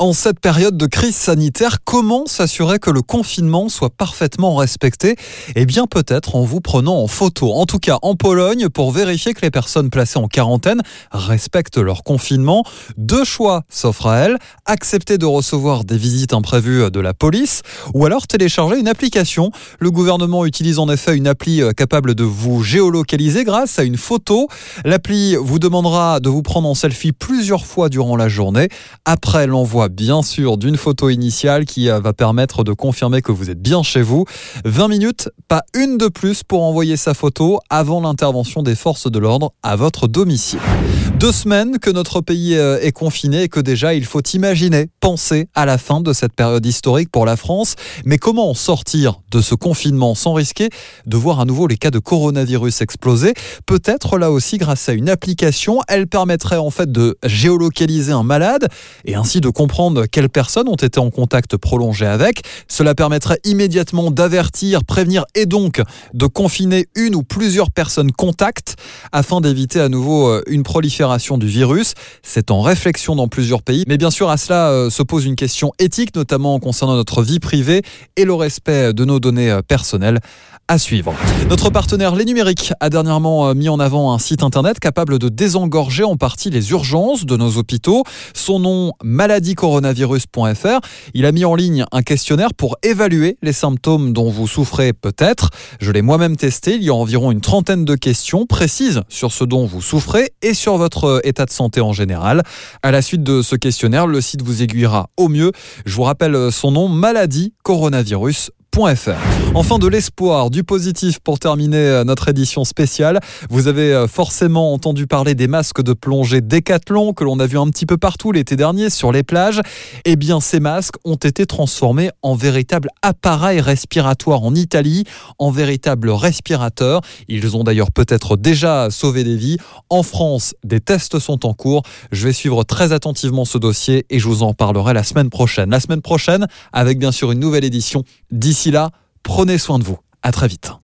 En cette période de crise sanitaire, comment s'assurer que le confinement soit parfaitement respecté? Eh bien peut-être en vous prenant en photo. En tout cas en Pologne, pour vérifier que les personnes placées en quarantaine respectent leur confinement, deux choix s'offrent à elles. Accepter de recevoir des visites imprévues de la police ou alors télécharger une application. Le gouvernement utilise en effet une appli euh, capable de vous géolocaliser grâce à une photo. L'appli vous demandera de vous prendre en selfie plusieurs fois durant la journée. Après l'envoi bien sûr d'une photo initiale qui euh, va permettre de confirmer que vous êtes bien chez vous. 20 minutes, pas une de plus pour envoyer sa photo avant l'intervention des forces de l'ordre à votre domicile. Deux semaines que notre pays euh, est confiné et que déjà il faut imaginer, penser à la fin de cette période historique pour la France. Mais comment sortir de ce confinement sans risquer de voir à nouveau les cas de coronavirus exploser? Peut-être là aussi grâce à une application, elle permettrait en fait de géolocaliser un malade et ainsi de comprendre quelles personnes ont été en contact prolongé avec. Cela permettrait immédiatement d'avertir, prévenir et donc de confiner une ou plusieurs personnes contacts afin d'éviter à nouveau euh, une prolifération du virus. C'est en réflexion dans plusieurs pays. Mais bien sûr, à cela euh, se pose une question éthique, notamment concernant notre vie privée et le respect de nos données euh, personnelles à suivre. Notre partenaire Les Numériques a dernièrement euh, mis en avant un site internet capable de désengorger en partie les urgences de nos hôpitaux. Son nom maladiecoronavirus.fr. Il a mis en ligne un questionnaire pour évaluer les symptômes dont vous souffrez peut-être. Je l'ai moi-même testé. Il y a environ une trentaine de questions précises sur ce dont vous souffrez et sur votre euh, état de santé en général. À la suite de ce questionnaire, le site vous aiguillera au mieux. Je vous rappelle euh, son nom Enfin de l'espoir, du positif pour terminer euh, notre édition spéciale. Vous avez euh, forcément entendu parler des masques de plongée Décathlon que l'on a vu un petit peu partout l'été dernier sur les plages. Eh bien ces masques ont été transformés en véritables appareils respiratoires en Italie, en véritables respirateurs. Ils ont d'ailleurs peut-être déjà sauvé des vies. En France, des tests sont en cours. Je vais suivre très attentivement ce dossier et je vous en parlerai la semaine prochaine. La semaine prochaine avec bien sûr une nouvelle édition. D'ici D'ici là, prenez soin de vous. À très vite.